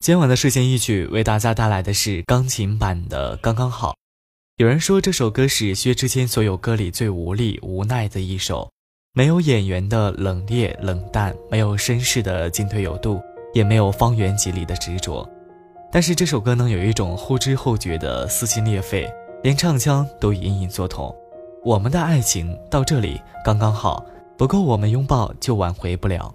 今晚的睡前一曲为大家带来的是钢琴版的《刚刚好》。有人说这首歌是薛之谦所有歌里最无力、无奈的一首，没有演员的冷冽冷淡，没有绅士的进退有度，也没有方圆几里的执着。但是这首歌能有一种后知后觉的撕心裂肺，连唱腔都隐隐作痛。我们的爱情到这里刚刚好，不够我们拥抱就挽回不了。